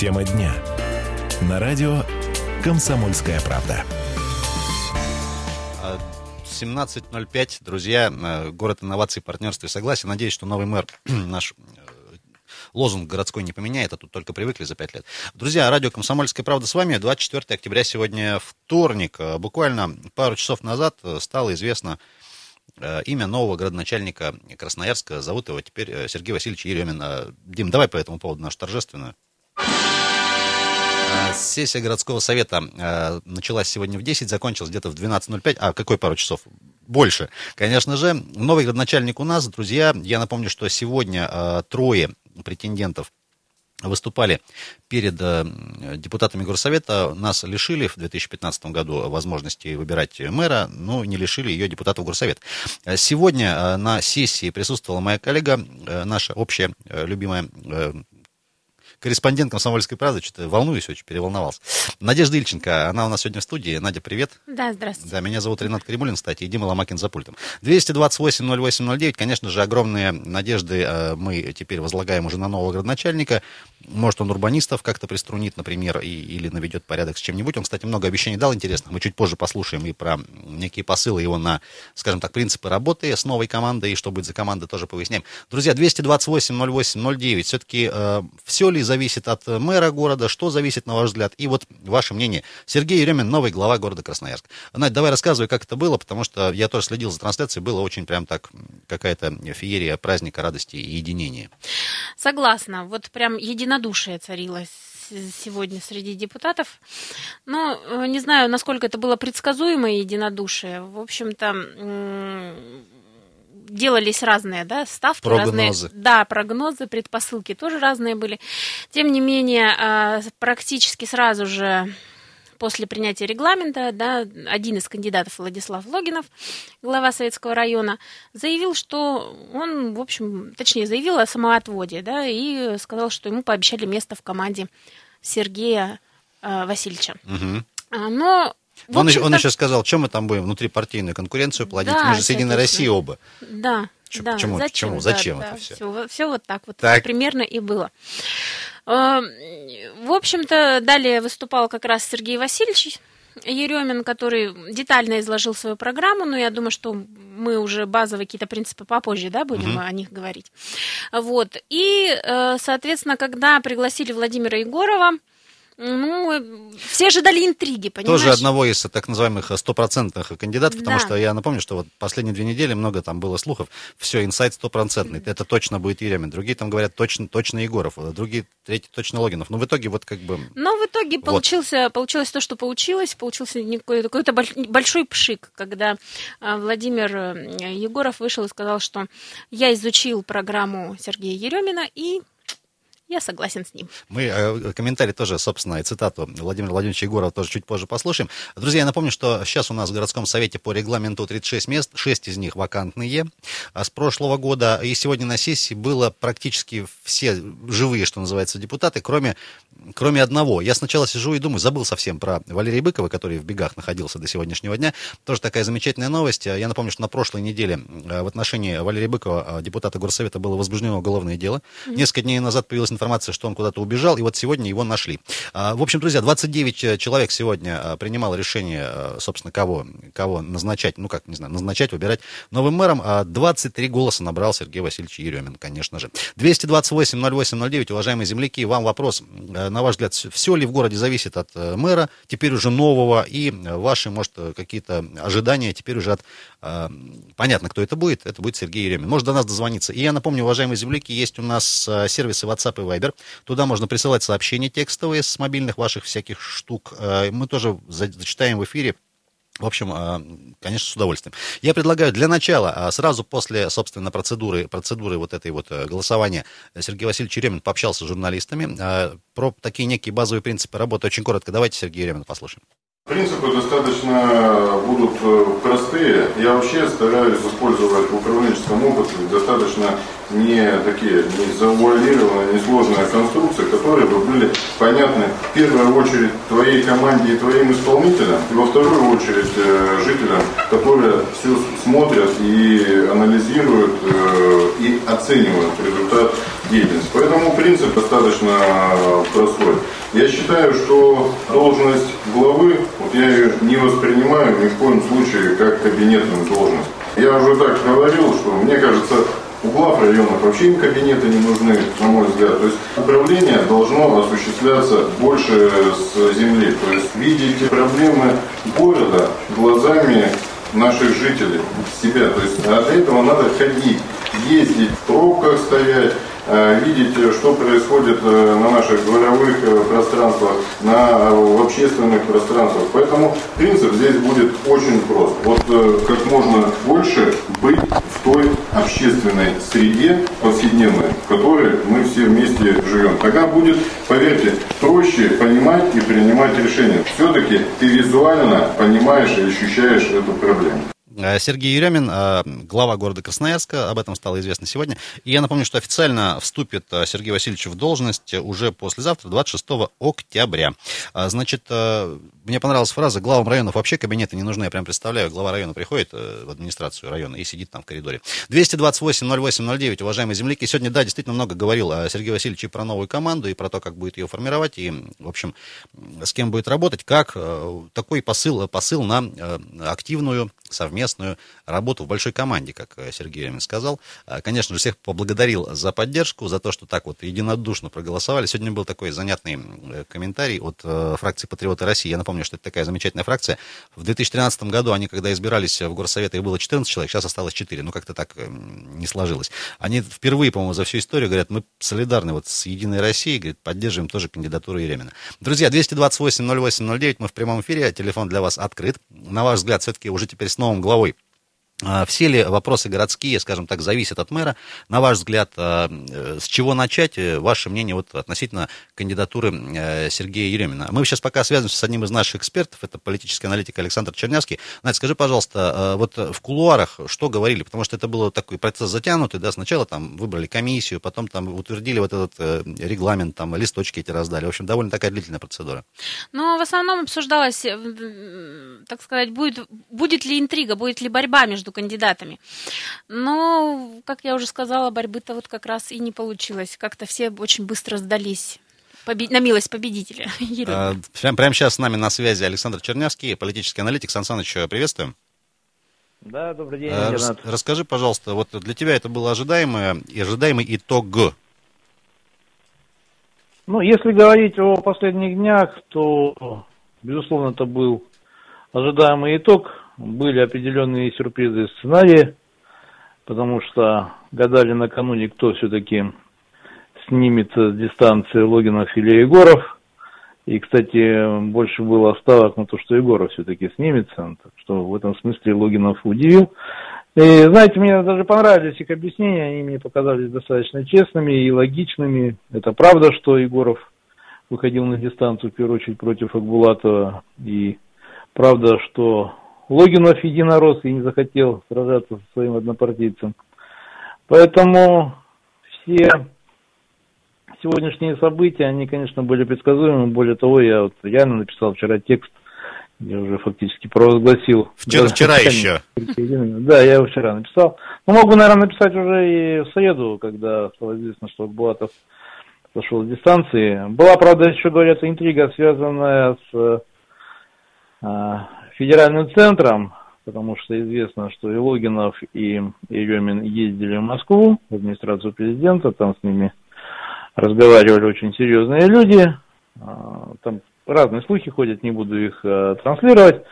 Тема дня. На радио «Комсомольская правда». 17.05, друзья, э, город инноваций, партнерства и согласия. Надеюсь, что новый мэр наш э, лозунг городской не поменяет, а тут только привыкли за пять лет. Друзья, радио «Комсомольская правда» с вами. 24 октября сегодня вторник. Э, буквально пару часов назад стало известно имя нового градоначальника Красноярска. Зовут его теперь Сергей Васильевич Еремин. Дим, давай по этому поводу нашу торжественную. Сессия городского совета э, началась сегодня в 10, закончилась где-то в 12.05. А, какой пару часов? Больше. Конечно же, новый градоначальник у нас, друзья. Я напомню, что сегодня э, трое претендентов выступали перед э, депутатами горсовета, нас лишили в 2015 году возможности выбирать мэра, но не лишили ее депутатов горсовета. Сегодня э, на сессии присутствовала моя коллега, э, наша общая любимая корреспондент «Комсомольской правды», что-то волнуюсь очень, переволновался. Надежда Ильченко, она у нас сегодня в студии. Надя, привет. Да, здравствуйте. Да, меня зовут Ренат Кремулин, кстати, и Дима Ломакин за пультом. 228-08-09, конечно же, огромные надежды э, мы теперь возлагаем уже на нового градоначальника. Может, он урбанистов как-то приструнит, например, и, или наведет порядок с чем-нибудь. Он, кстати, много обещаний дал интересных. Мы чуть позже послушаем и про некие посылы его на, скажем так, принципы работы с новой командой, и что будет за команда, тоже повыясняем. Друзья, 228-08-09, все-таки э, все ли зависит от э, мэра города, что зависит, на ваш взгляд, и вот ваше мнение. Сергей Еремин, новый глава города Красноярск. Надь, давай рассказывай, как это было, потому что я тоже следил за трансляцией, было очень прям так какая-то феерия праздника радости и единения. Согласна, вот прям единодушие царилось сегодня среди депутатов. Но э, не знаю, насколько это было предсказуемое единодушие. В общем-то, делались разные, да, ставки, прогнозы. разные, да, прогнозы, предпосылки тоже разные были. Тем не менее, а, практически сразу же после принятия регламента, да, один из кандидатов, Владислав Логинов, глава Советского района, заявил, что он, в общем, точнее, заявил о самоотводе, да, и сказал, что ему пообещали место в команде Сергея э, Васильевича. Угу. Но он, еще, он еще сказал, чем мы там будем внутрипартийную конкуренцию плодить? Да, мы же с Единой Россией оба. Да. Ч- да, почему, зачем, почему, да, зачем да, это все? все? Все вот так вот так. примерно и было. Эм, в общем-то, далее выступал как раз Сергей Васильевич Еремин, который детально изложил свою программу, но я думаю, что мы уже базовые какие-то принципы попозже, да, будем mm-hmm. о них говорить. Вот. И, э, соответственно, когда пригласили Владимира Егорова, ну, все ожидали интриги, понимаешь? Тоже одного из так называемых стопроцентных кандидатов, потому да. что я напомню, что вот последние две недели много там было слухов, все, инсайт стопроцентный, это точно будет Еремин. Другие там говорят, точно, точно Егоров, а другие, третий точно Логинов. Но в итоге вот как бы... Но в итоге вот. получился, получилось то, что получилось, получился какой-то большой пшик, когда а, Владимир э, Егоров вышел и сказал, что я изучил программу Сергея Еремина и я согласен с ним. Мы э, комментарий тоже, собственно, и цитату Владимира Владимировича Егорова тоже чуть позже послушаем. Друзья, я напомню, что сейчас у нас в городском совете по регламенту 36 мест, 6 из них вакантные. А с прошлого года и сегодня на сессии было практически все живые, что называется, депутаты, кроме, кроме одного. Я сначала сижу и думаю, забыл совсем про Валерия Быкова, который в бегах находился до сегодняшнего дня. Тоже такая замечательная новость. Я напомню, что на прошлой неделе э, в отношении Валерия Быкова, э, депутата Горсовета, было возбуждено уголовное дело. Mm-hmm. Несколько дней назад появилась информация, что он куда-то убежал, и вот сегодня его нашли. А, в общем, друзья, 29 э, человек сегодня а, принимало решение, а, собственно, кого, кого назначать, ну как, не знаю, назначать, выбирать новым мэром. 23 голоса набрал Сергей Васильевич Еремин, конечно же. 228-08-09, уважаемые земляки, вам вопрос, на ваш взгляд, все ли в городе зависит от э, мэра, теперь уже нового, и ваши, может, какие-то ожидания теперь уже от... Понятно, кто это будет, это будет Сергей Еремин. Может до нас дозвониться. И я напомню, уважаемые земляки, есть у нас сервисы WhatsApp и Viber. Туда можно присылать сообщения текстовые с мобильных ваших всяких штук. Э, мы тоже зачитаем в эфире в общем, э, конечно, с удовольствием. Я предлагаю для начала, э, сразу после, собственно, процедуры, процедуры вот этой вот голосования, Сергей Васильевич Еремин пообщался с журналистами про такие некие базовые принципы работы. Очень коротко. Давайте Сергей Еремина послушаем. Принципы достаточно будут простые. Я вообще стараюсь использовать в управленческом опыте достаточно не такие, не завуалированные, не сложные конструкции, которые бы были понятны в первую очередь твоей команде и твоим исполнителям, и во вторую очередь э, жителям, которые все смотрят и анализируют э, и оценивают результат деятельность. Поэтому принцип достаточно простой. Я считаю, что должность главы, вот я ее не воспринимаю ни в коем случае как кабинетную должность. Я уже так говорил, что мне кажется, у глав районов вообще им кабинеты не нужны, на мой взгляд. То есть управление должно осуществляться больше с земли. То есть видеть проблемы города глазами наших жителей, себя. То есть для этого надо ходить, ездить, в пробках стоять, видеть, э, что происходит э, на наших дворовых пространствах, на, в общественных пространствах. Поэтому принцип здесь будет очень прост. Вот как можно больше быть в той общественной среде повседневной, в которой мы все вместе живем. Тогда будет, поверьте, проще понимать и принимать решения. Все-таки ты визуально понимаешь и ощущаешь эту проблему. Э, Сергей Еремин, э, глава города Красноярска, об этом стало известно сегодня. И я напомню, что официально вступит э, Сергей Васильевич в должность уже послезавтра, 26 октября. Значит, мне понравилась фраза, главам районов вообще кабинеты не нужны. Я прям представляю, глава района приходит в администрацию района и сидит там в коридоре. 228-08-09, уважаемые земляки. Сегодня, да, действительно много говорил Сергей Васильевич и про новую команду, и про то, как будет ее формировать, и, в общем, с кем будет работать, как такой посыл, посыл на активную совместную работу в большой команде, как э, Сергей сказал. А, конечно же, всех поблагодарил за поддержку, за то, что так вот единодушно проголосовали. Сегодня был такой занятный э, комментарий от э, фракции «Патриоты России». Я напомню, что это такая замечательная фракция. В 2013 году они, когда избирались в Горсовет, их было 14 человек, сейчас осталось 4. Ну, как-то так не сложилось. Они впервые, по-моему, за всю историю говорят, мы солидарны вот с «Единой Россией», говорят, поддерживаем тоже кандидатуру Еремина. Друзья, 228-08-09, мы в прямом эфире, телефон для вас открыт. На ваш взгляд, все-таки уже теперь с новым главой все ли вопросы городские, скажем так, зависят от мэра? На ваш взгляд, а, э, с чего начать? Э, ваше мнение вот относительно кандидатуры э, Сергея Еремина? Мы сейчас пока связываемся с одним из наших экспертов, это политический аналитик Александр Чернявский. Надя, скажи, пожалуйста, вот в кулуарах что говорили? Потому что это был такой процесс затянутый, да, сначала там выбрали комиссию, потом там утвердили вот этот регламент, там листочки эти раздали. В общем, довольно такая длительная процедура. Ну, в основном обсуждалось, так сказать, будет, будет ли интрига, будет ли борьба между между кандидатами. Но, как я уже сказала, борьбы-то вот как раз и не получилось. Как-то все очень быстро сдались на милость победителя. А, прямо, прямо сейчас с нами на связи Александр Чернявский, политический аналитик. Сан Саныч, приветствуем. Да, добрый день, а, Рас, Расскажи, пожалуйста, вот для тебя это был ожидаемый, ожидаемый итог? Ну, если говорить о последних днях, то, безусловно, это был ожидаемый итог были определенные сюрпризы сценарии, потому что гадали накануне, кто все-таки снимет с дистанции Логинов или Егоров. И, кстати, больше было ставок на то, что Егоров все-таки снимется. Так что в этом смысле Логинов удивил. И, знаете, мне даже понравились их объяснения, они мне показались достаточно честными и логичными. Это правда, что Егоров выходил на дистанцию, в первую очередь, против Акбулатова. И правда, что Логинов единорос и не захотел сражаться со своим однопартийцем. Поэтому все сегодняшние события, они, конечно, были предсказуемы. Более того, я вот реально написал вчера текст, я уже фактически провозгласил. Вчера, вчера еще. Да, я его вчера написал. Ну, могу, наверное, написать уже и в среду, когда стало известно, что Булатов сошел с дистанции. Была, правда, еще, говорят, интрига, связанная с а, федеральным центром, потому что известно, что и Логинов, и Еремин ездили в Москву, в администрацию президента, там с ними разговаривали очень серьезные люди. А, там разные слухи ходят, не буду их а, транслировать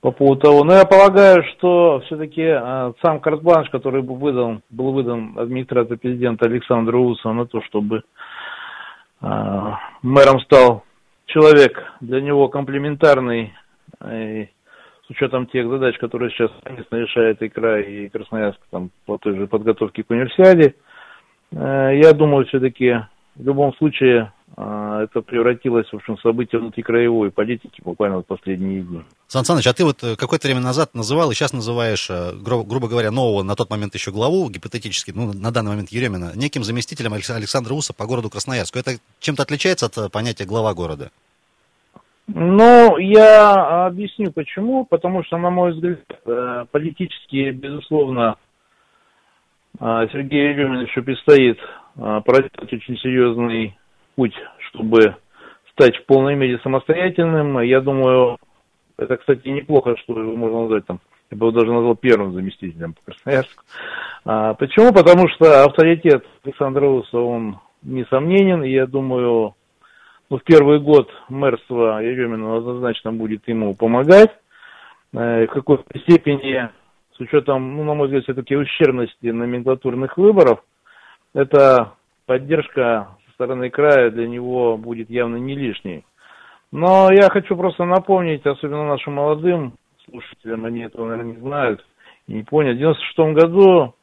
по поводу того. Но я полагаю, что все-таки а, сам карт-бланш, который был выдан, был выдан администрацией президента Александру Усу на то, чтобы мэром стал человек для него комплементарный с учетом тех задач, которые сейчас совместно решает и край, и Красноярск там, по той же подготовке к универсиаде, э, я думаю, все-таки в любом случае э, это превратилось, в общем, событие внутрикраевой политики буквально в последние дни. Сан Саныч, а ты вот э, какое-то время назад называл и сейчас называешь, гру- грубо говоря, нового на тот момент еще главу, гипотетически, ну, на данный момент Еремина, неким заместителем Александра Уса по городу Красноярску. Это чем-то отличается от понятия глава города? Ну, я объясню почему. Потому что, на мой взгляд, э, политически, безусловно, э, Сергею еще предстоит а, проделать очень серьезный путь, чтобы стать в полной мере самостоятельным. Я думаю, это, кстати, неплохо, что его можно назвать там, я бы его даже назвал первым заместителем по Красноярску. А, почему? Потому что авторитет Александра Руса, он несомненен, и я думаю, в первый год мэрства Еремина однозначно будет ему помогать. Э, в какой-то степени, с учетом, ну, на мой взгляд, все-таки ущербности номенклатурных выборов, эта поддержка со стороны края для него будет явно не лишней. Но я хочу просто напомнить, особенно нашим молодым слушателям, они этого, наверное, не знают и не поняли. В 96 году,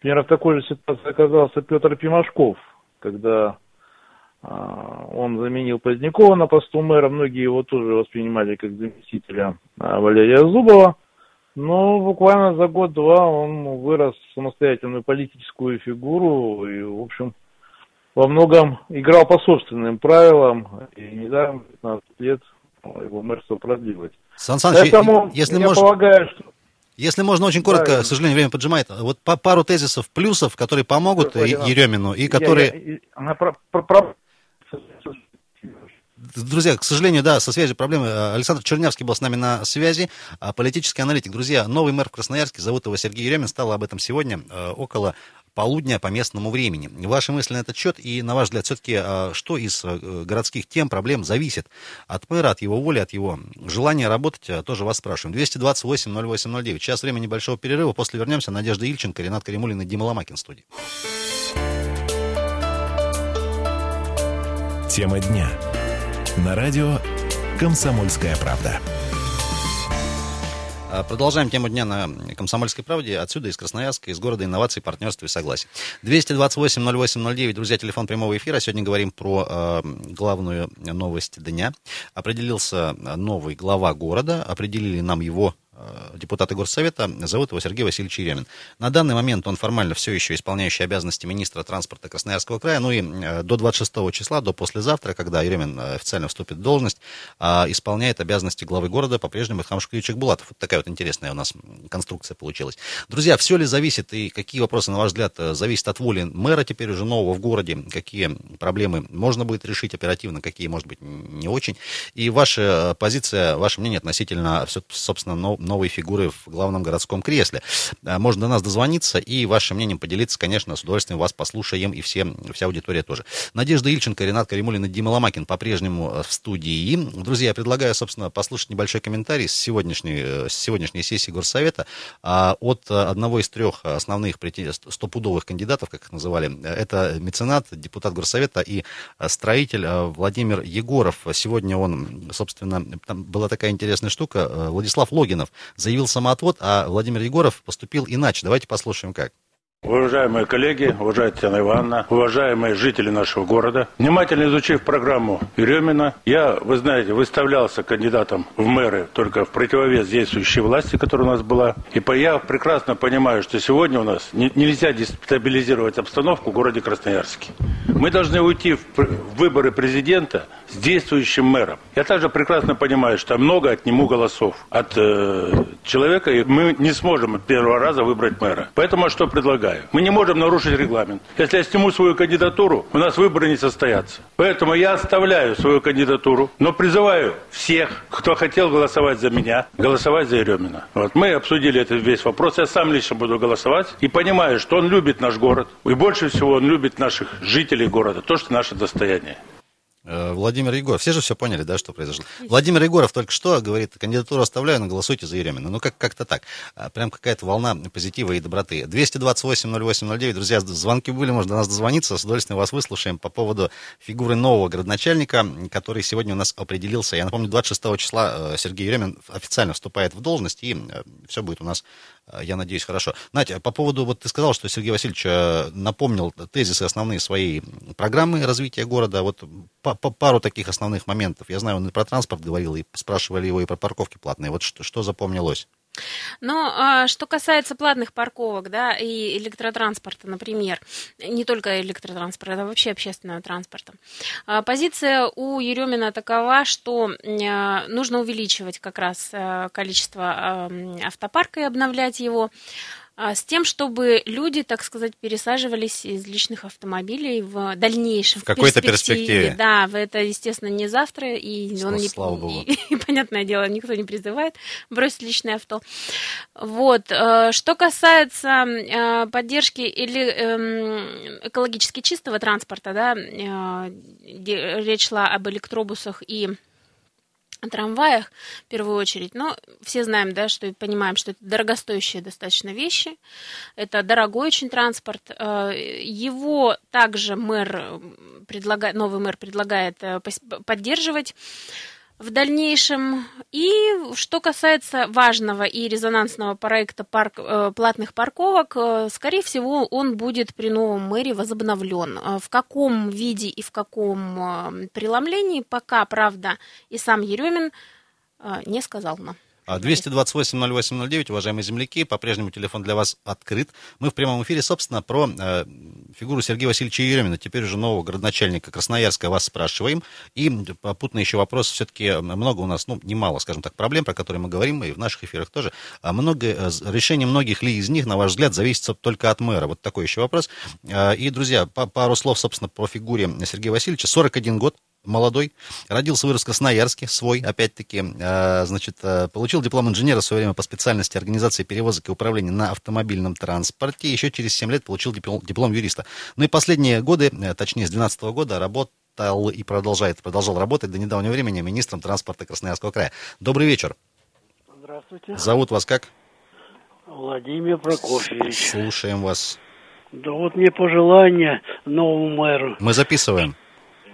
примерно в такой же ситуации оказался Петр Пимашков, когда он заменил Позднякова на посту мэра. Многие его тоже воспринимали как заместителя а, Валерия Зубова. Но буквально за год-два он вырос в самостоятельную политическую фигуру и, в общем, во многом играл по собственным правилам. И недаром 15 лет его мэрство продлилось. Сан Саныч, Поэтому если я можно... полагаю, что если можно, очень коротко, да, к сожалению, время поджимает. Вот по пару тезисов плюсов, которые помогут Еремину, и которые... Я, я, она про, про, про, Друзья, к сожалению, да, со связью проблемы. Александр Чернявский был с нами на связи, а, политический аналитик. Друзья, новый мэр в Красноярске, зовут его Сергей Еремин, стало об этом сегодня э, около полудня по местному времени. Ваши мысли на этот счет и, на ваш взгляд, все-таки а, что из э, городских тем, проблем зависит от мэра, от его воли, от его желания работать, а, тоже вас спрашиваем. 228-08-09. Сейчас время небольшого перерыва, после вернемся. Надежда Ильченко, Ренат Каримулин и Дима Ломакин в студии. Тема дня. На радио «Комсомольская правда». А, продолжаем тему дня на «Комсомольской правде». Отсюда, из Красноярска, из города инноваций, партнерства и согласия. 228-08-09, друзья, телефон прямого эфира. Сегодня говорим про э, главную новость дня. Определился новый глава города. Определили нам его депутата Горсовета, зовут его Сергей Васильевич Еремин. На данный момент он формально все еще исполняющий обязанности министра транспорта Красноярского края, ну и э, до 26 числа, до послезавтра, когда Еремин э, официально вступит в должность, исполняет обязанности главы города по-прежнему Илхам Шукричек Булатов. Вот такая вот интересная у нас конструкция получилась. Друзья, все ли зависит и какие вопросы, на ваш взгляд, зависят от воли мэра теперь уже нового в городе, какие проблемы можно будет решить оперативно, какие, может быть, не очень. И ваша позиция, ваше мнение относительно, собственно, новой фигуры в главном городском кресле. А, можно до нас дозвониться и вашим мнением поделиться, конечно, с удовольствием вас послушаем и все, вся аудитория тоже. Надежда Ильченко, Ренат Каримулин и Дима Ломакин по-прежнему э, в студии. Друзья, я предлагаю, собственно, послушать небольшой комментарий с сегодняшней, э, с сегодняшней сессии Горсовета а, от одного из трех основных стопудовых кандидатов, как их называли. Это меценат, депутат Горсовета и строитель э, Владимир Егоров. Сегодня он, собственно, там была такая интересная штука, Владислав Логинов заявил самоотвод, а Владимир Егоров поступил иначе. Давайте послушаем как. Уважаемые коллеги, уважаемая Татьяна Ивановна, уважаемые жители нашего города, внимательно изучив программу Еремина, я, вы знаете, выставлялся кандидатом в мэры только в противовес действующей власти, которая у нас была. И я прекрасно понимаю, что сегодня у нас нельзя дестабилизировать обстановку в городе Красноярске. Мы должны уйти в выборы президента с действующим мэром. Я также прекрасно понимаю, что много отниму голосов от э, человека, и мы не сможем от первого раза выбрать мэра. Поэтому что предлагаю? Мы не можем нарушить регламент. Если я сниму свою кандидатуру, у нас выборы не состоятся. Поэтому я оставляю свою кандидатуру, но призываю всех, кто хотел голосовать за меня, голосовать за Еремина. Вот мы обсудили этот весь вопрос. Я сам лично буду голосовать и понимаю, что он любит наш город. И больше всего он любит наших жителей города, то, что наше достояние. Э, Владимир Егоров. Все же все поняли, да, что произошло. Владимир Егоров только что говорит, кандидатуру оставляю, но голосуйте за Еремина. Ну, как- как-то так. А, прям какая-то волна позитива и доброты. 228-08-09. Друзья, звонки были, можно до нас дозвониться. С удовольствием вас выслушаем по поводу фигуры нового градоначальника, который сегодня у нас определился. Я напомню, 26 числа э, Сергей Еремин официально вступает в должность, и э, все будет у нас я надеюсь, хорошо. Надя, по поводу, вот ты сказал, что Сергей Васильевич напомнил тезисы основные своей программы развития города. Вот по пару таких основных моментов. Я знаю, он и про транспорт говорил, и спрашивали его и про парковки платные. Вот что, что запомнилось? Ну, а что касается платных парковок, да, и электротранспорта, например, не только электротранспорта, а вообще общественного транспорта, а, позиция у Еремина такова, что а, нужно увеличивать как раз количество автопарка и обновлять его. А, с тем, чтобы люди, так сказать, пересаживались из личных автомобилей в дальнейшем. В какой-то перспективе. Да, это, естественно, не завтра, и Слава, он не, слава богу. И, и, понятное дело, никто не призывает бросить личное авто. Вот. э, Что касается э, поддержки или эм, экологически чистого транспорта, да, э, речь шла об электробусах и трамваях в первую очередь. Но все знаем, да, что и понимаем, что это дорогостоящие достаточно вещи. Это дорогой очень транспорт. Э, Его также мэр предлагает, новый мэр предлагает э, поддерживать в дальнейшем. И что касается важного и резонансного проекта парк, э, платных парковок, э, скорее всего, он будет при новом мэре возобновлен. Э, В каком виде и в каком преломлении, пока, правда, и сам Еремин не сказал нам. А, 228-08-09, уважаемые земляки, по-прежнему телефон для вас открыт. Мы в прямом эфире, собственно, про э, фигуру Сергея Васильевича Еремина, теперь уже нового городначальника Красноярска, вас спрашиваем. И попутно еще вопрос, все-таки много у нас, ну, немало, скажем так, проблем, про которые мы говорим, и в наших эфирах тоже. А много, э, решение многих ли из них, на ваш взгляд, зависит только от мэра? Вот такой еще вопрос. Э, И, друзья, па- пару слов, собственно, про фигуре Сергея Васильевича. 41 год, молодой, родился, вырос в Красноярске, свой, опять-таки, э, значит, э, получил диплом инженера в свое время по специальности организации перевозок и управления на автомобильном транспорте, еще через 7 лет получил диплом, диплом юриста. Ну и последние годы, э, точнее, с 2012 года работал и продолжает, продолжал работать до недавнего времени министром транспорта Красноярского края. Добрый вечер. Здравствуйте. Зовут вас как? Владимир Прокофьевич. Слушаем вас. Да вот мне пожелание новому мэру, Мы записываем.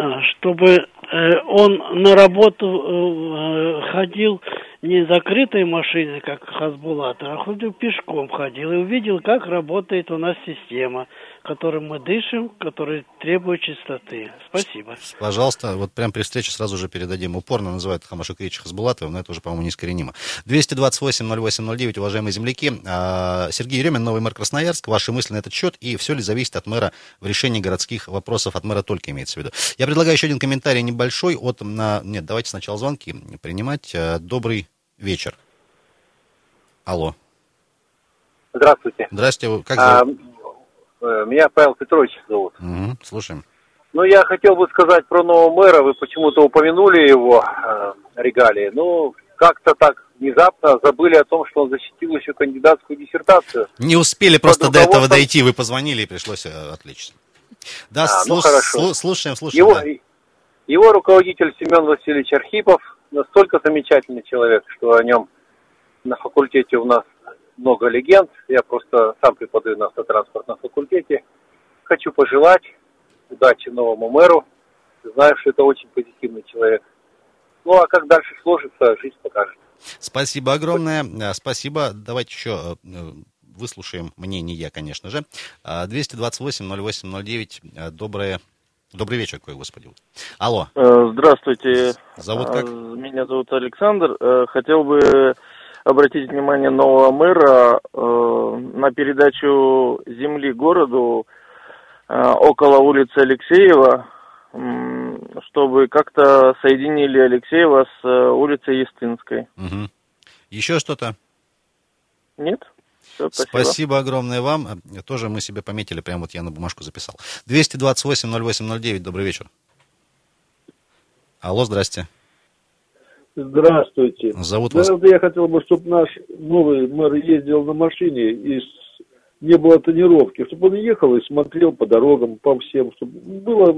А, чтобы э, он на работу э, ходил не закрытой машиной, как Хасбулат, а ходил пешком ходил и увидел, как работает у нас система, которой мы дышим, которая требует чистоты. Спасибо. Пожалуйста, вот прям при встрече сразу же передадим. Упорно называют Хамаша Крича Хасбулатовым, но это уже, по-моему, неискоренимо. 228-08-09, уважаемые земляки. А, Сергей Еремин, новый мэр Красноярск. Ваши мысли на этот счет и все ли зависит от мэра в решении городских вопросов? От мэра только имеется в виду. Я предлагаю еще один комментарий небольшой от... На... Нет, давайте сначала звонки принимать. А, Добрый вечер. Алло. Здравствуйте. Здрасте, как А, зовут? э, меня Павел Петрович зовут. Мгм, слушаем. Ну, я хотел бы сказать про нового мэра. Вы почему-то упомянули его э, регалии. Ну, как-то так внезапно забыли о том, что он защитил еще кандидатскую диссертацию. Не успели просто до этого дойти, вы позвонили и пришлось э, отлично. Да, А, ну слуш- хорошо. слу- слушаем, слушаем. Его, да. его руководитель Семен Васильевич Архипов настолько замечательный человек, что о нем на факультете у нас много легенд. Я просто сам преподаю на автотранспортном факультете. Хочу пожелать удачи новому мэру. Знаю, что это очень позитивный человек. Ну, а как дальше сложится, жизнь покажет. Спасибо огромное. Э, Спасибо. Давайте еще э, э, выслушаем мнение, конечно же. А, 228-08-09. Э, Доброе... Добрый вечер, какой, господи. Алло, Э, Здравствуйте. зовут как? Меня зовут Александр. Хотел бы обратить внимание нового мэра э, на передачу земли городу э, около улицы Алексеева, м, чтобы как-то соединили Алексеева с э, улицей Естинской. Мгм. Еще что-то? Нет? Все, спасибо. Спасибо огромное вам. Э, Тоже мы себе пометили, прям вот я на бумажку записал. 228-08-09. Добрый вечер. Алло, здрасте. Здравствуйте. Зовут вас... Наверное, я хотел бы, чтобы наш новый мэр ездил на машине и не было тонировки, чтобы он ехал и смотрел по дорогам, по всем, чтобы было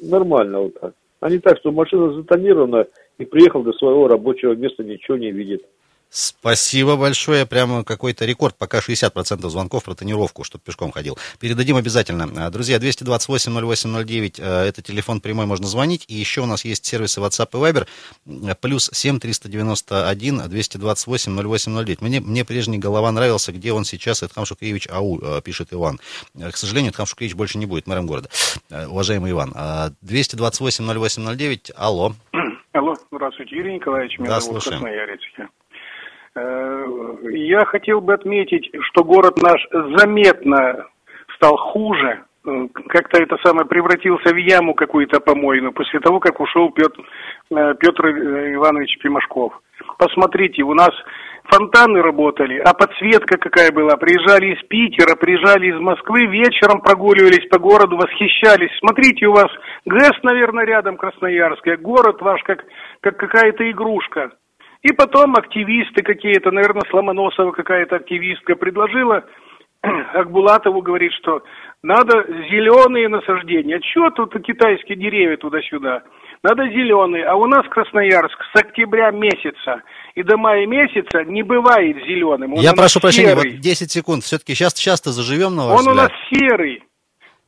нормально вот так. А не так, что машина затонирована и приехал до своего рабочего места, ничего не видит. Спасибо большое. Прямо какой-то рекорд. Пока 60% звонков про тренировку, чтобы пешком ходил. Передадим обязательно. А, Друзья, 228-08-09, э, это телефон прямой, можно звонить. И еще у нас есть сервисы WhatsApp и Viber. М, Плюс 7 391 228 0809. Мне, мне прежний голова нравился, где он сейчас, это Хамшук Шукриевич Ау, э, пишет Иван. Э, К сожалению, Хамшук Шукриевич больше не будет мэром города. Э, Уважаемый Иван, а, 228 0809, алло. Алло, здравствуйте, Юрий Николаевич, меня Да, зовут слушаем. Красноярецке. Я хотел бы отметить, что город наш заметно стал хуже как-то это самое превратился в яму какую-то помойную после того, как ушел Петр, э, Петр Иванович Пимашков. Посмотрите, у нас фонтаны работали, а подсветка какая была. Приезжали из Питера, приезжали из Москвы, вечером прогуливались по городу, восхищались. Смотрите, у вас ГЭС, наверное, рядом Красноярская, город ваш как, как какая-то игрушка. И потом активисты какие-то, наверное, Сломоносова какая-то активистка предложила Акбулатову, говорит, что надо зеленые насаждения. Чего тут китайские деревья туда-сюда? Надо зеленые. А у нас Красноярск с октября месяца и до мая месяца не бывает зеленым. Он Я прошу прощения, вот 10 секунд. Все-таки сейчас часто заживем на ваш Он взгляд? у нас серый.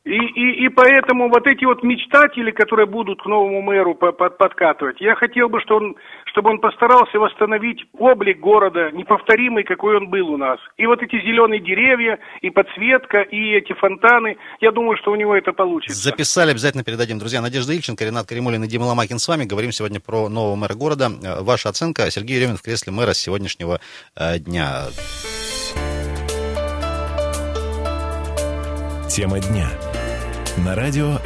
И, и, и поэтому вот эти вот мечтатели, которые будут к новому мэру по- под- подкатывать, я хотел бы, что он, чтобы он постарался восстановить облик города, неповторимый, какой он был у нас. И вот эти зеленые деревья, и подсветка, и эти фонтаны, я думаю, что у него это получится. Записали, обязательно передадим. Друзья, Надежда Ильченко, Ренат Каримулин и Дима Ломакин с вами. Говорим сегодня про нового мэра города. Э, Ваша оценка. Сергей Еремин в кресле мэра с сегодняшнего э, дня. Тема дня. На радио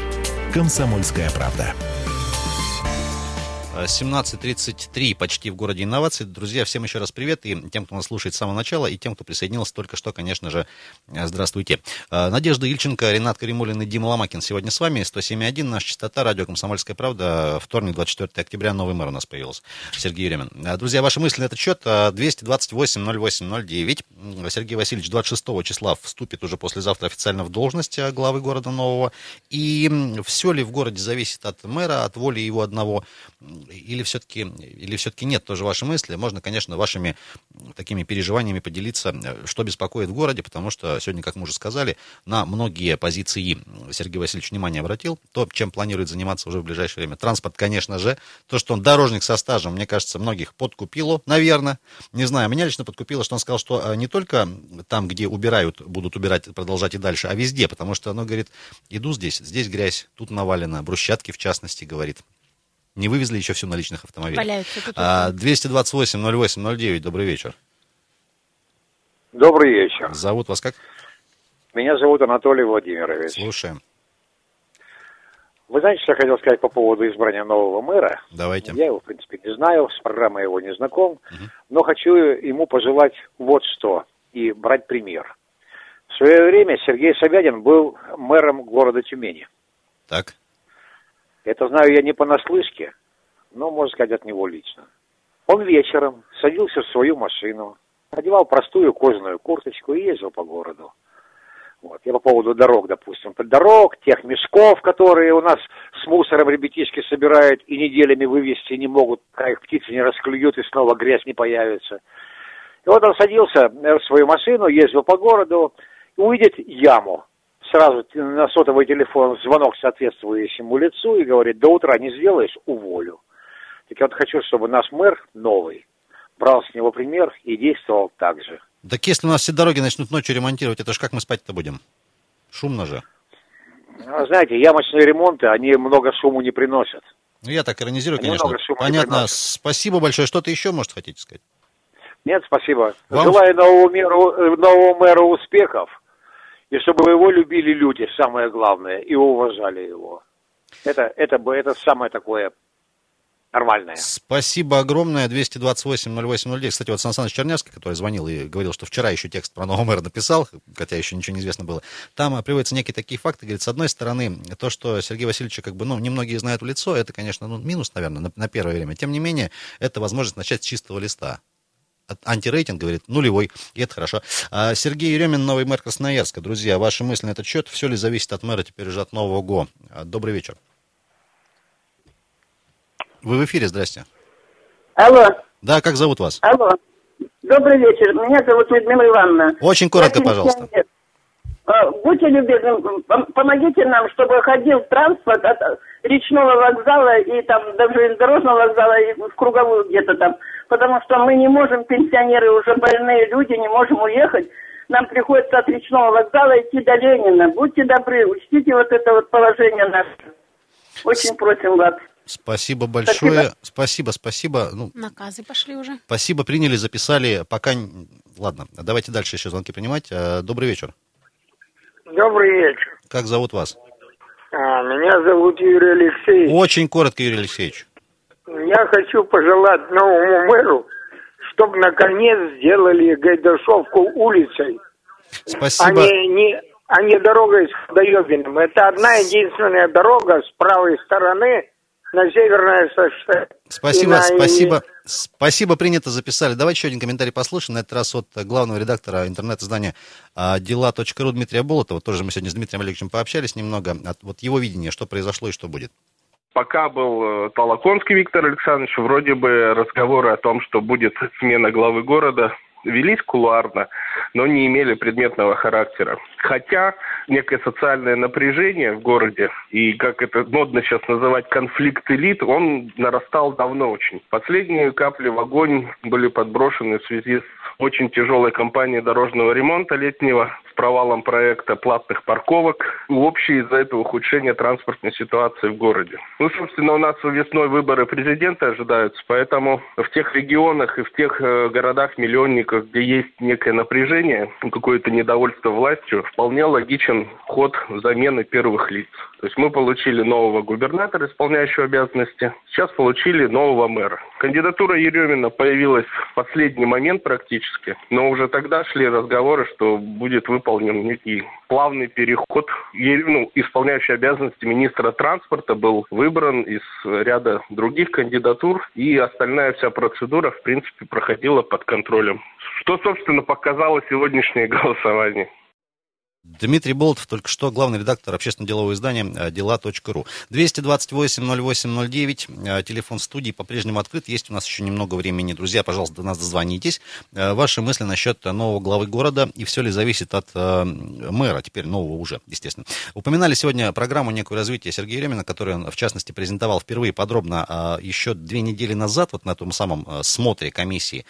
«Комсомольская правда». Э, 17.33 почти в городе инноваций. Друзья, всем еще раз привет. И тем, кто нас слушает с самого начала, и тем, кто присоединился только что, конечно же, э, здравствуйте. Э, Надежда Ильченко, Ренат Каримулин и Дима Ломакин сегодня с вами. 107.1, наша частота, радио «Комсомольская правда». Вторник, 24 октября, новый мэр у нас появился, Сергей Еремин. Э, Друзья, ваши мысли на этот счет 228-08-09. М, Сергей Васильевич 26 числа вступит уже послезавтра официально в должность главы города нового. И все ли в городе зависит от мэра, от воли его одного, или все-таки или все-таки нет, тоже ваши мысли. Можно, конечно, вашими такими переживаниями поделиться, что беспокоит в городе, потому что сегодня, как мы уже сказали, на многие позиции Сергей Васильевич внимание обратил. То, чем планирует заниматься уже в ближайшее время. Транспорт, конечно же. То, что он дорожник со стажем, мне кажется, многих подкупило, наверное. Не знаю, меня лично подкупило, что он сказал, что э, не только там, где убирают, будут убирать, продолжать и дальше, а везде, потому что, оно говорит, иду здесь, здесь грязь, тут навалено, брусчатки в частности, говорит. Не вывезли еще все на личных автомобилях. Валяются тут. А, 228-08-09, добрый вечер. Добрый вечер. Зовут вас как? Меня зовут Анатолий Владимирович. Слушаем. Вы знаете, что я хотел сказать по поводу избрания нового мэра? Давайте. Я его, в принципе, не знаю, с программой его не знаком, но хочу ему пожелать вот что и брать пример. В свое время Сергей Собянин был мэром города Тюмени. Так. Это знаю я не понаслышке, но, можно сказать, от него лично. Он вечером садился в свою машину, одевал простую кожаную курточку и ездил по городу. Вот. Я по поводу дорог, допустим, дорог, тех мешков, которые у нас с мусором ребятишки собирают и неделями вывести не могут, пока их птицы не расклюют и снова грязь не появится. И вот он садился э, в свою машину, ездил по городу, и увидит яму. Сразу на сотовый телефон звонок соответствующему лицу и говорит, до утра не сделаешь, уволю. Так я вот хочу, чтобы наш мэр новый брал с него пример и действовал так же. Так если у нас все дороги начнут ночью ремонтировать, это ж как мы спать-то будем? Шумно же. А, Знаете, ямочные ремонты, они много шуму не приносят. Ну, я так иронизирую, Они конечно. Понятно. Спасибо большое. Что-то еще, может, хотите сказать? Нет, спасибо. Вам- Желаю новому мэру, э, новому мэру успехов, и чтобы его любили люди, самое главное, и уважали его. Это, это, это самое такое нормальное. Спасибо огромное. 228-08-09. Кстати, вот Сан Саныч Чернявский, который звонил и говорил, что вчера еще текст про нового мэра написал, хотя еще ничего не известно было, там приводятся некие такие факты. Говорит, с одной стороны, то, что Сергей Васильевича как бы, ну, немногие знают в лицо, это, конечно, ну, минус, наверное, на, на первое время. Тем не менее, это возможность начать с чистого листа. Антирейтинг, говорит, нулевой, и это хорошо. А, Сергей Еремин, новый мэр Красноярска. Друзья, ваши мысли на этот счет, все ли зависит от мэра теперь уже от нового ГО? А, Добрый вечер. Вы в эфире, здрасте. Алло, Да, как зовут вас? алло. Добрый вечер. Меня зовут Людмила Ивановна. Очень коротко, Я пожалуйста. пенсионер. А, Будьте любезны, пом- помогите нам, чтобы ходил транспорт от э, речного вокзала и там даже из дорожного вокзала и в круговую где-то там. Потому что мы не можем, пенсионеры, уже больные люди, не можем уехать. Нам приходится от речного вокзала идти до Ленина. Будьте добры, учтите вот это вот положение наше. Очень просим вас. Спасибо большое. Спасибо, спасибо. Ну, Наказы пошли уже. спасибо, приняли, записали. Пока... Ладно, давайте дальше еще звонки принимать. Э, Добрый вечер. Добрый вечер. Как зовут вас? А, меня зовут Юрий Алексеевич. Очень коротко, Юрий Алексеевич. Я хочу пожелать новому мэру, чтобы наконец сделали Гайдашовку улицей, Спасибо. а не, а не дорогой с Доебиным. Это одна единственная дорога с правой стороны на северное шоссе. Спасибо, на- спасибо. Спасибо, принято, записали. Давайте еще один комментарий послушаем. На этот раз от главного редактора интернет-издания а, дела.ру Дмитрия Болотова. Тоже мы сегодня с Дмитрием Олеговичем пообщались немного. От, вот его видение, что произошло и что будет. Пока был э, Толоконский Виктор Александрович, вроде бы разговоры о том, что будет смена главы города, велись кулуарно, но не имели предметного характера. Хотя некое социальное напряжение в городе, и как это модно сейчас называть конфликт элит, он нарастал давно очень. Последние капли в огонь были подброшены в связи с очень тяжелой кампанией дорожного ремонта летнего, с провалом проекта платных парковок, и общее из-за этого ухудшение транспортной ситуации в городе. Ну, собственно, у нас весной выборы президента ожидаются, поэтому в тех регионах и в тех э, городах-миллионниках, где есть некое напряжение, какое-то недовольство властью, вполне логичен ход замены первых лиц. То есть мы получили нового губернатора, исполняющего обязанности, сейчас получили нового мэра. Кандидатура Еремина появилась в последний момент практически, но уже тогда шли разговоры, что будет выполнен некий плавный переход. Ну, исполняющий обязанности министра транспорта был выбран из ряда других кандидатур, и остальная вся процедура, в принципе, проходила под контролем. Что, собственно, показало сегодняшнее голосование. Дмитрий Болотов, только что главный редактор общественно-делового издания э, дела.ру. 228-08-09, э, телефон студии по-прежнему открыт, есть у нас еще немного времени. Друзья, пожалуйста, до нас дозвонитесь. Э, Ваши мысли насчет нового главы города, и все ли зависит от мэра, теперь нового уже, естественно. Упоминали сегодня программу некую развития Сергея Еремина, которую он, в частности, презентовал впервые подробно э, еще две недели назад, вот на том самом смотре комиссии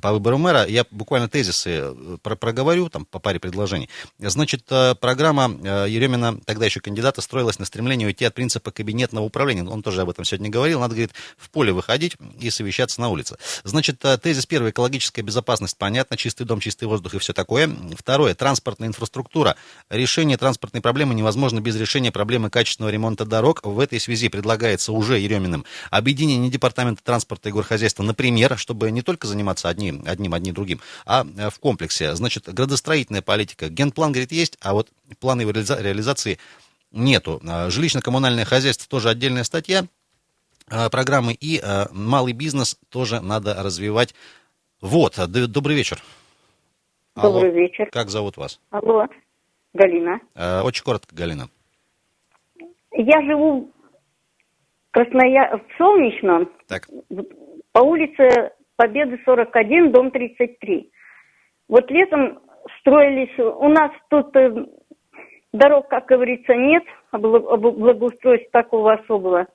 по выбору мэра. Я буквально тезисы про- проговорю, там, по паре предложений. Значит, э, программа э, Еремина, тогда еще кандидата, строилась на стремлении уйти от принципа кабинетного управления. Он тоже об этом сегодня говорил. Надо, говорит, в поле выходить и совещаться на улице. Значит, э, тезис первый, экологическая безопасность, понятно, чистый дом, чистый воздух и все такое. Второе, транспортная инфраструктура. Решение транспортной проблемы невозможно без решения проблемы качественного ремонта дорог. В этой связи предлагается уже Ереминым объединение департамента транспорта и горхозяйства, например, чтобы не только заниматься одним, одним, одним другим, а в комплексе. Значит, градостроительная политика. Генплан, говорит, есть, а вот плана его реализа- реализации нету. А, Жилищно-коммунальное хозяйство тоже отдельная статья а, программы, и а, малый бизнес тоже надо развивать. Вот, добрый вечер. Алло. Добрый вечер. Как зовут вас? Алло, Галина. Очень коротко, Галина. Я живу в, Красноя... в Солнечном, Так. по улице Победы 41, дом 33. Вот летом строились, у нас тут э, дорог, как говорится, нет, обла- обла- благоустройства такого особого.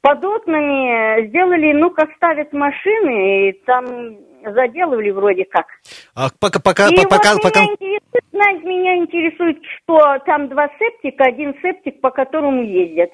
Под окнами сделали, ну, как ставят машины, и там заделывали вроде как. А, пока, пока, И по- вот пока, меня, пока- интересует, знаете, меня интересует, что там два септика, один септик, по которому ездят.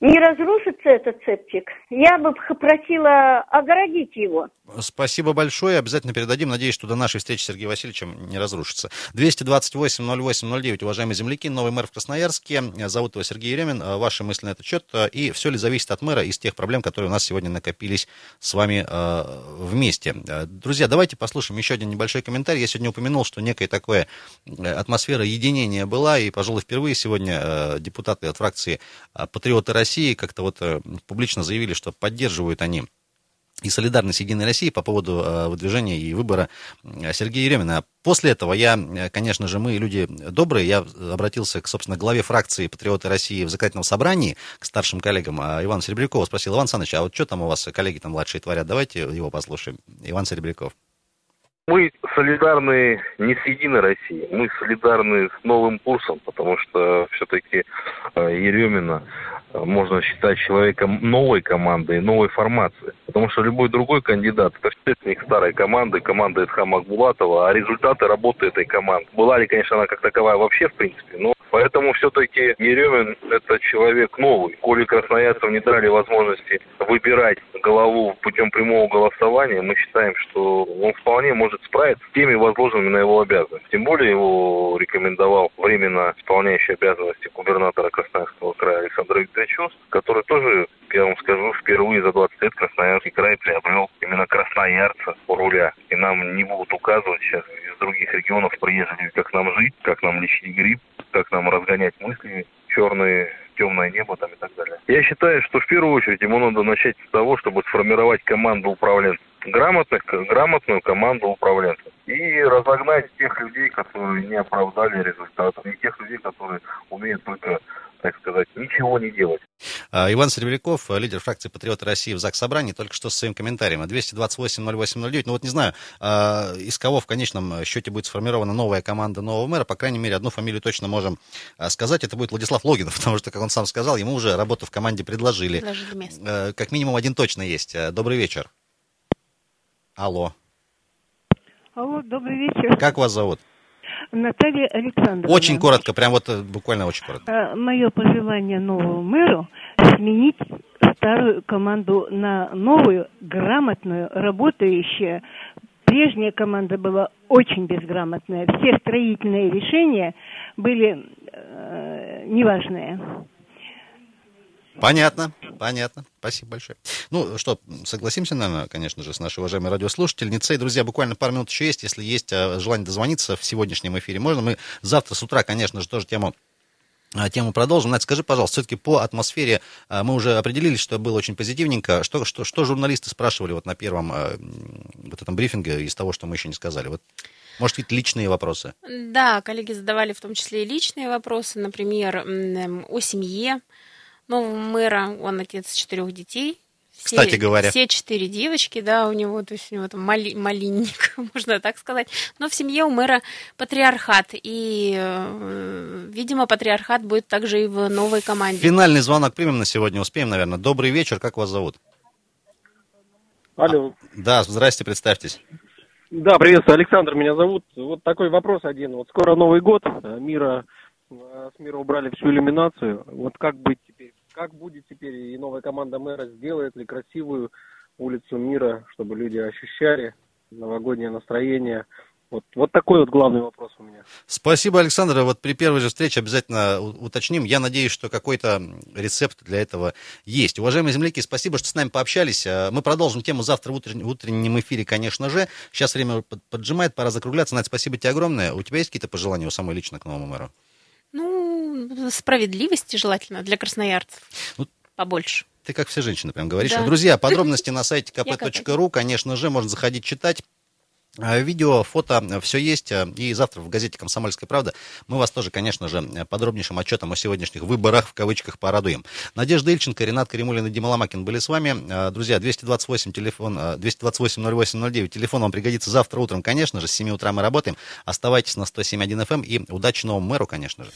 Не разрушится этот септик? Я бы просила огородить его. Спасибо большое. Обязательно передадим. Надеюсь, что до нашей встречи с Сергеем Васильевичем не разрушится. 228-08-09, уважаемые земляки, новый мэр в Красноярске. Зовут его Сергей Еремин. Ваши мысли на этот счет. И все ли зависит от мэра из тех проблем, которые у нас сегодня накопились с вами э, вместе. Друзья, давайте послушаем еще один небольшой комментарий. Я сегодня упомянул, что некая такая э, атмосфера единения была, и, пожалуй, впервые сегодня э, депутаты от фракции «Патриоты России» как-то вот э, публично заявили, что поддерживают они и солидарность Единой России по поводу э, выдвижения и выбора э, Сергея Еремина. После этого я, конечно же, мы люди добрые, я обратился к, собственно, главе фракции «Патриоты России» в законодательном собрании, к старшим коллегам э, Ивану Серебрякову, спросил, Иван Саныч, а вот что там у вас коллеги там младшие творят? Давайте его послушаем. Иван Серебряков. Мы солидарны не с Единой Россией, мы солидарны с новым курсом, потому что все-таки Еремина э, можно считать человеком новой команды и новой формации. Потому что любой другой кандидат – это воспитанник старой команды, команды Эдхама Акбулатова, а результаты работы этой команды. Была ли, конечно, она как таковая вообще, в принципе, но Поэтому все-таки Еремин – это человек новый. Коли красноярцам не дали возможности выбирать голову путем прямого голосования, мы считаем, что он вполне может справиться с теми возложенными на его обязанности. Тем более его рекомендовал временно исполняющий обязанности губернатора Красноярского края Александр Викторович который тоже, я вам скажу, впервые за 20 лет Красноярский край приобрел именно красноярца у руля. И нам не будут указывать сейчас из других регионов приезжали, как нам жить, как нам лечить грипп, как нам разгонять мысли черные темное небо там и так далее. Я считаю, что в первую очередь ему надо начать с того, чтобы сформировать команду управленцев. Грамотных, грамотную команду управленцев. И разогнать тех людей, которые не оправдали результатов. И тех людей, которые умеют только так сказать, ничего не делать. А, Иван Серебряков, лидер фракции «Патриоты России» в ЗАГС Собрании, только что со своим комментарием. 228-08-09. Ну вот не знаю, а, из кого в конечном счете будет сформирована новая команда нового мэра. По крайней мере, одну фамилию точно можем а, сказать. Это будет Владислав Логинов, потому что, как он сам сказал, ему уже работу в команде предложили. предложили место. Как минимум один точно есть. Добрый вечер. Алло. Алло, добрый вечер. Как вас зовут? Наталья Александровна. Очень коротко, прям вот э, буквально очень коротко. Э, Мое пожелание новому мэру сменить старую команду на новую, грамотную, работающую. Прежняя команда была очень безграмотная. Все строительные решения были э, неважные. Понятно, понятно. Спасибо большое. Ну что, согласимся, наверное, конечно же, с нашей уважаемой радиослушательницей. Друзья, буквально пару минут еще есть. Если есть э, желание дозвониться в сегодняшнем эфире, можно. Мы завтра с утра, конечно же, тоже тему э, тему продолжим. Надь, скажи, пожалуйста, все-таки по атмосфере э, мы уже определились, что было очень позитивненько. Что, что, что журналисты спрашивали вот на первом вот этом брифинге из того, что мы еще не сказали? Вот, может, какие-то личные вопросы? Да, коллеги задавали в том числе и личные вопросы, например, о семье, нового мэра, он отец четырех детей. Все, Кстати говоря. Все четыре девочки, да, у него, то есть у него там мали, малинник, можно так сказать. Но в семье у мэра патриархат, и, э, видимо, патриархат будет также и в новой команде. Финальный звонок примем на сегодня, успеем, наверное. Добрый вечер, как вас зовут? Алло. А, да, здрасте, представьтесь. Да, приветствую, Александр меня зовут. Вот такой вопрос один. Вот скоро Новый год, э, мира, э, с мира убрали всю иллюминацию. Вот как быть? Как будет теперь и новая команда мэра сделает ли красивую улицу мира, чтобы люди ощущали новогоднее настроение. Вот, вот такой вот главный вопрос у меня. Спасибо, Александр. Вот при первой же встрече обязательно уточним. Я надеюсь, что какой-то рецепт для этого есть. Уважаемые земляки, спасибо, что с нами пообщались. А, мы продолжим тему завтра в утреннем эфире, конечно же. Сейчас время поджимает, пора закругляться. Надь, спасибо тебе огромное. У тебя есть какие-то пожелания у самой лично к новому мэру? Ну, справедливости желательно для красноярцев. Ну, Побольше. Ты как все женщины прям говоришь. Да. Друзья, подробности на сайте kp.ru, конечно же, можно заходить читать. А, видео, фото, все есть. А, и завтра в газете «Комсомольская правда» мы вас тоже, конечно же, подробнейшим отчетом о сегодняшних выборах в кавычках порадуем. Надежда Ильченко, Ренат Каримулин и Дима Ломакин были с вами. А, друзья, 228 телефон, 228 08 09, телефон вам пригодится завтра утром, конечно же, с 7 утра мы работаем. Оставайтесь на 107.1 FM эм и удачи новому мэру, конечно же.